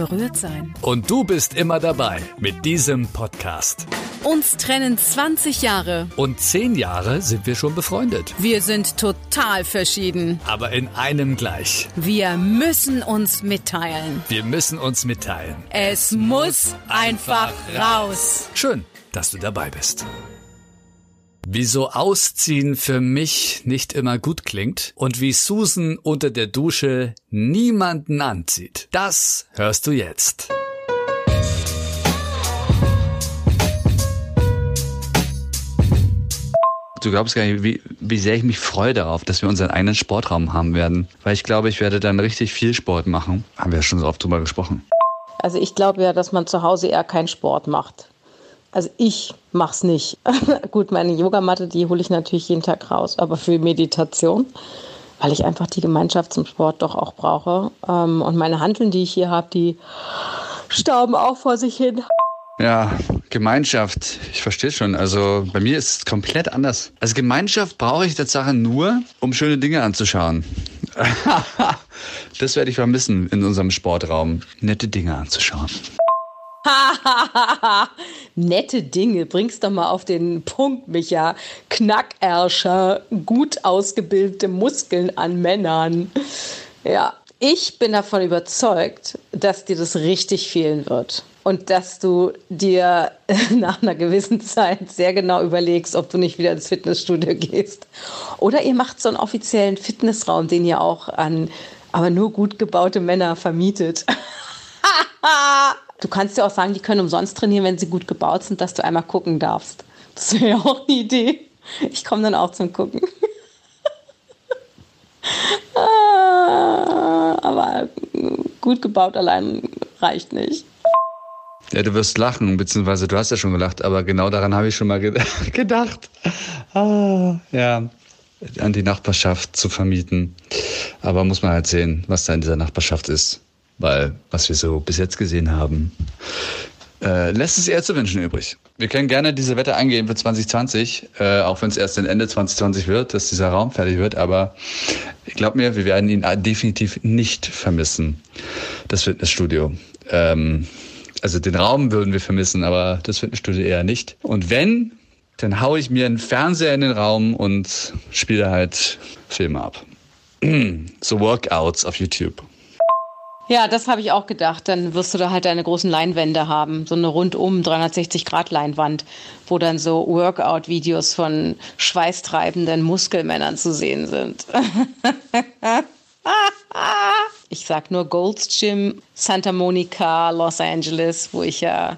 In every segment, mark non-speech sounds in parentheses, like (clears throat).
berührt sein. Und du bist immer dabei mit diesem Podcast. Uns trennen 20 Jahre. Und 10 Jahre sind wir schon befreundet. Wir sind total verschieden. Aber in einem gleich. Wir müssen uns mitteilen. Wir müssen uns mitteilen. Es muss einfach raus. Schön, dass du dabei bist. Wieso Ausziehen für mich nicht immer gut klingt und wie Susan unter der Dusche niemanden anzieht, das hörst du jetzt. Du glaubst gar nicht, wie, wie sehr ich mich freue darauf, dass wir unseren eigenen Sportraum haben werden. Weil ich glaube, ich werde dann richtig viel Sport machen. Haben wir ja schon so oft drüber gesprochen. Also ich glaube ja, dass man zu Hause eher keinen Sport macht. Also ich mach's nicht. (laughs) Gut, meine Yogamatte, die hole ich natürlich jeden Tag raus, aber für Meditation, weil ich einfach die Gemeinschaft zum Sport doch auch brauche. Ähm, und meine Handeln, die ich hier habe, die stauben auch vor sich hin. Ja, Gemeinschaft, ich verstehe schon. Also bei mir ist es komplett anders. Also Gemeinschaft brauche ich Tatsache nur, um schöne Dinge anzuschauen. (laughs) das werde ich vermissen in unserem Sportraum. Nette Dinge anzuschauen. (laughs) Nette Dinge, bring's doch mal auf den Punkt, Micha. Knackerscher, gut ausgebildete Muskeln an Männern. Ja, ich bin davon überzeugt, dass dir das richtig fehlen wird. Und dass du dir (laughs) nach einer gewissen Zeit sehr genau überlegst, ob du nicht wieder ins Fitnessstudio gehst. Oder ihr macht so einen offiziellen Fitnessraum, den ihr auch an aber nur gut gebaute Männer vermietet. (laughs) Du kannst ja auch sagen, die können umsonst trainieren, wenn sie gut gebaut sind, dass du einmal gucken darfst. Das wäre ja auch eine Idee. Ich komme dann auch zum Gucken. (laughs) Ah, aber gut gebaut allein reicht nicht. Ja, du wirst lachen, beziehungsweise du hast ja schon gelacht, aber genau daran habe ich schon mal (laughs) gedacht. Ah, ja, an die Nachbarschaft zu vermieten. Aber muss man halt sehen, was da in dieser Nachbarschaft ist. Weil, was wir so bis jetzt gesehen haben, äh, lässt es eher zu wünschen übrig. Wir können gerne diese Wette eingehen für 2020, äh, auch wenn es erst Ende 2020 wird, dass dieser Raum fertig wird. Aber ich glaube mir, wir werden ihn definitiv nicht vermissen, das Fitnessstudio. Ähm, also den Raum würden wir vermissen, aber das Fitnessstudio eher nicht. Und wenn, dann haue ich mir einen Fernseher in den Raum und spiele halt Filme ab. (clears throat) so Workouts auf YouTube. Ja, das habe ich auch gedacht. Dann wirst du da halt deine großen Leinwände haben, so eine rundum 360-Grad-Leinwand, wo dann so Workout-Videos von schweißtreibenden Muskelmännern zu sehen sind. (laughs) ich sag nur Gold's Gym, Santa Monica, Los Angeles, wo ich ja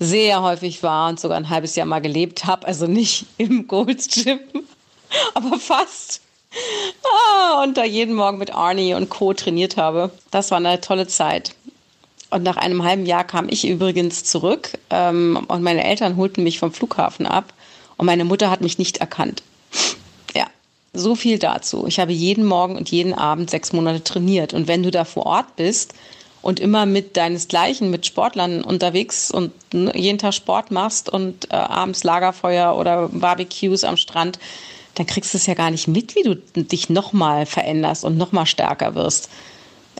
sehr häufig war und sogar ein halbes Jahr mal gelebt habe. Also nicht im Gold's Gym, (laughs) aber fast. Ah, und da jeden Morgen mit Arnie und Co. trainiert habe. Das war eine tolle Zeit. Und nach einem halben Jahr kam ich übrigens zurück ähm, und meine Eltern holten mich vom Flughafen ab und meine Mutter hat mich nicht erkannt. Ja, so viel dazu. Ich habe jeden Morgen und jeden Abend sechs Monate trainiert. Und wenn du da vor Ort bist und immer mit deinesgleichen, mit Sportlern unterwegs und jeden Tag Sport machst und äh, abends Lagerfeuer oder Barbecues am Strand, dann kriegst du es ja gar nicht mit, wie du dich nochmal veränderst und nochmal stärker wirst.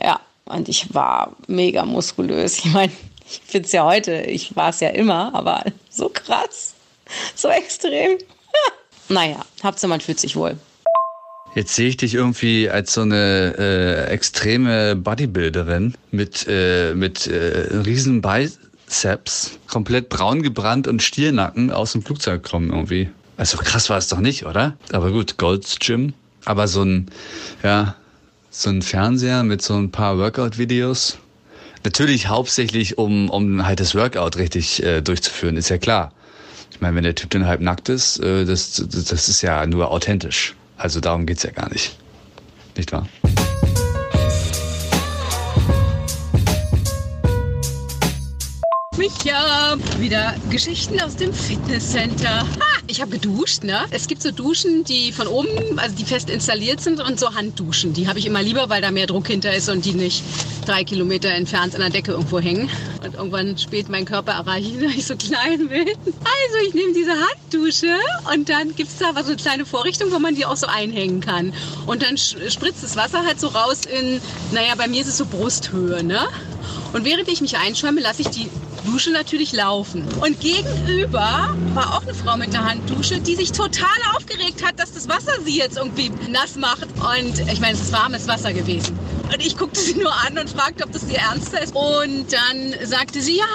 Ja, und ich war mega muskulös. Ich meine, ich finde es ja heute, ich war es ja immer, aber so krass, so extrem. (laughs) naja, Hauptsache man fühlt sich wohl. Jetzt sehe ich dich irgendwie als so eine äh, extreme Bodybuilderin mit, äh, mit äh, riesen Biceps, komplett braun gebrannt und Stiernacken aus dem Flugzeug kommen irgendwie. Also krass war es doch nicht, oder? Aber gut, Gold's Gym. Aber so ein, ja, so ein Fernseher mit so ein paar Workout-Videos. Natürlich hauptsächlich, um, um halt das Workout richtig äh, durchzuführen, ist ja klar. Ich meine, wenn der Typ dann halb nackt ist, äh, das, das, das ist ja nur authentisch. Also darum geht's ja gar nicht. Nicht wahr? Micha, wieder Geschichten aus dem Fitnesscenter. Ha, ich habe geduscht, ne? Es gibt so Duschen, die von oben, also die fest installiert sind und so Handduschen. Die habe ich immer lieber, weil da mehr Druck hinter ist und die nicht drei Kilometer entfernt in der Decke irgendwo hängen. Und irgendwann spät mein Körper erreichen, (laughs) weil ich so klein bin. Also ich nehme diese Handdusche und dann gibt es da so eine kleine Vorrichtung, wo man die auch so einhängen kann. Und dann spritzt das Wasser halt so raus in, naja, bei mir ist es so Brusthöhe, ne? Und während ich mich einschäume, lasse ich die Dusche natürlich laufen. Und gegenüber war auch eine Frau mit einer Handdusche, die sich total aufgeregt hat, dass das Wasser sie jetzt irgendwie nass macht. Und ich meine, es ist warmes Wasser gewesen. Und ich guckte sie nur an und fragte, ob das ihr Ernst ist. Und dann sagte sie, ja,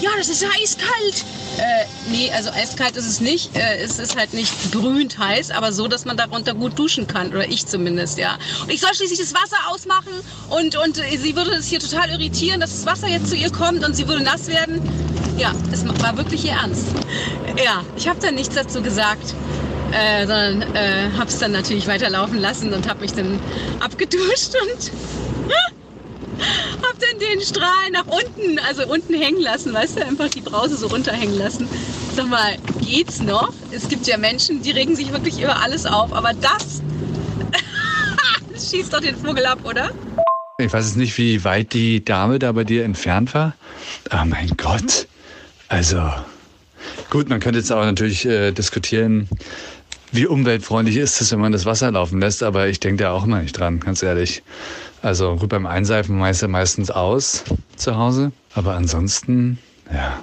ja, das ist eiskalt. Äh, nee, also eiskalt ist es nicht. Äh, es ist halt nicht brühend heiß, aber so, dass man darunter gut duschen kann. Oder ich zumindest, ja. Und ich soll schließlich das Wasser ausmachen und, und sie würde es hier total irritieren, dass das Wasser jetzt zu ihr kommt und sie würde nass werden. Ja, es war wirklich ihr Ernst. Ja, ich habe dann nichts dazu gesagt. Äh, sondern äh, habe es dann natürlich weiterlaufen lassen und habe mich dann abgeduscht (laughs) und hab dann den Strahl nach unten, also unten hängen lassen, weißt du, einfach die Brause so runterhängen lassen. Sag mal, geht's noch? Es gibt ja Menschen, die regen sich wirklich über alles auf, aber das, das (laughs) schießt doch den Vogel ab, oder? Ich weiß jetzt nicht, wie weit die Dame da bei dir entfernt war. Oh mein Gott. Also, gut, man könnte jetzt auch natürlich äh, diskutieren, wie umweltfreundlich ist es, wenn man das Wasser laufen lässt, aber ich denke da auch immer nicht dran, ganz ehrlich. Also gut, beim Einseifen meist ja meistens aus zu Hause. Aber ansonsten, ja.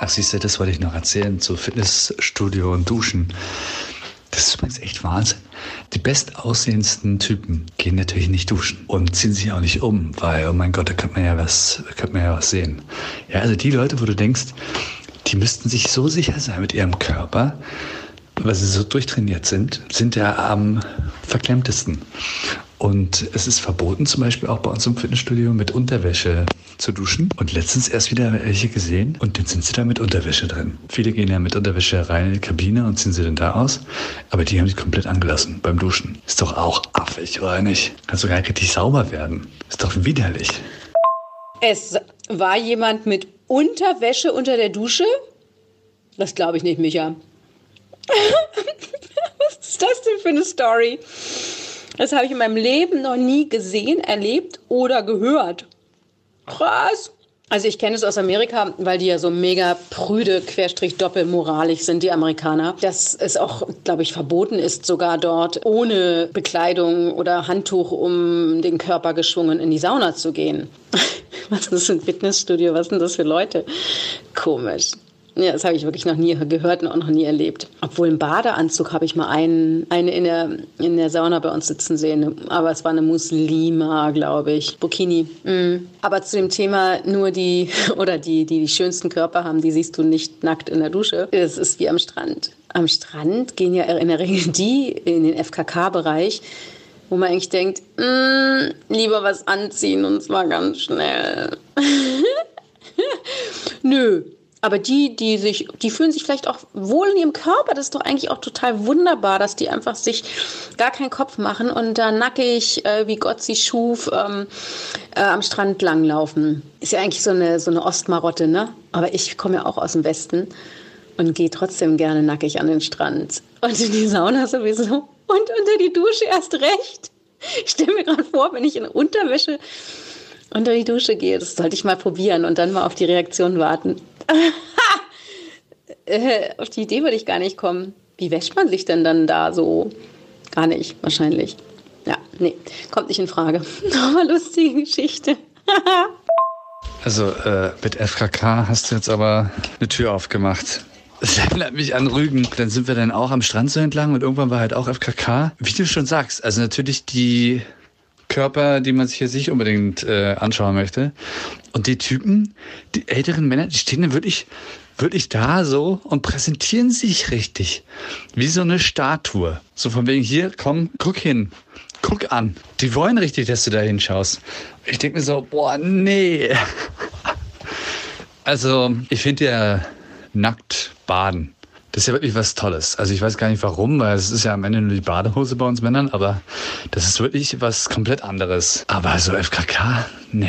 Ach, siehst du, das wollte ich noch erzählen zu Fitnessstudio und Duschen. Das ist übrigens echt Wahnsinn. Bestaussehendsten Typen gehen natürlich nicht duschen und ziehen sich auch nicht um, weil, oh mein Gott, da könnte man ja was, könnte man ja was sehen. Ja, also die Leute, wo du denkst, die müssten sich so sicher sein mit ihrem Körper, weil sie so durchtrainiert sind, sind ja am verklemmtesten. Und es ist verboten, zum Beispiel auch bei uns im Fitnessstudio mit Unterwäsche zu duschen. Und letztens erst wieder welche gesehen und dann sind sie da mit Unterwäsche drin. Viele gehen ja mit Unterwäsche rein in die Kabine und ziehen sie dann da aus. Aber die haben sich komplett angelassen beim Duschen. Ist doch auch affig, oder nicht? Kann sogar richtig sauber werden. Ist doch widerlich. Es war jemand mit Unterwäsche unter der Dusche? Das glaube ich nicht, Micha. (laughs) Was ist das denn für eine Story? Das habe ich in meinem Leben noch nie gesehen, erlebt oder gehört. Krass. Also ich kenne es aus Amerika, weil die ja so mega prüde, querstrich doppelmoralig sind, die Amerikaner. Dass es auch, glaube ich, verboten ist, sogar dort ohne Bekleidung oder Handtuch um den Körper geschwungen in die Sauna zu gehen. (laughs) Was ist das für ein Fitnessstudio? Was sind das für Leute? Komisch. Ja, das habe ich wirklich noch nie gehört und auch noch nie erlebt. Obwohl im Badeanzug habe ich mal einen, eine in der, in der Sauna bei uns sitzen sehen. Aber es war eine Muslima, glaube ich. Burkini. Mhm. Aber zu dem Thema nur die, (laughs) oder die, die die schönsten Körper haben, die siehst du nicht nackt in der Dusche. Es ist wie am Strand. Am Strand gehen ja in der Regel (laughs) die in den FKK-Bereich, wo man eigentlich denkt, mm, lieber was anziehen und zwar ganz schnell. (laughs) Nö, aber die, die sich, die fühlen sich vielleicht auch wohl in ihrem Körper. Das ist doch eigentlich auch total wunderbar, dass die einfach sich gar keinen Kopf machen und da nackig, äh, wie Gott sie schuf, ähm, äh, am Strand langlaufen. Ist ja eigentlich so eine, so eine Ostmarotte, ne? Aber ich komme ja auch aus dem Westen und gehe trotzdem gerne nackig an den Strand. Und in die Sauna sowieso. Und unter die Dusche erst recht. Ich stelle mir gerade vor, wenn ich in Unterwäsche unter die Dusche gehe, das sollte ich mal probieren und dann mal auf die Reaktion warten. (laughs) Auf die Idee würde ich gar nicht kommen. Wie wäscht man sich denn dann da so? Gar nicht, wahrscheinlich. Ja, nee, kommt nicht in Frage. (laughs) Aber lustige Geschichte. (laughs) also äh, mit FKK hast du jetzt aber eine Tür aufgemacht. Das erinnert mich an Rügen. Dann sind wir dann auch am Strand so entlang und irgendwann war halt auch FKK. Wie du schon sagst, also natürlich die Körper, die man sich jetzt nicht unbedingt äh, anschauen möchte. Und die Typen, die älteren Männer, die stehen dann wirklich, wirklich da so und präsentieren sich richtig. Wie so eine Statue. So von wegen hier, komm, guck hin. Guck an. Die wollen richtig, dass du da hinschaust. Ich denke mir so, boah, nee. (laughs) Also, ich finde ja nackt baden Das ist ja wirklich was Tolles. Also ich weiß gar nicht warum, weil es ist ja am Ende nur die Badehose bei uns Männern, aber das ist wirklich was komplett anderes. Aber so FKK, nee.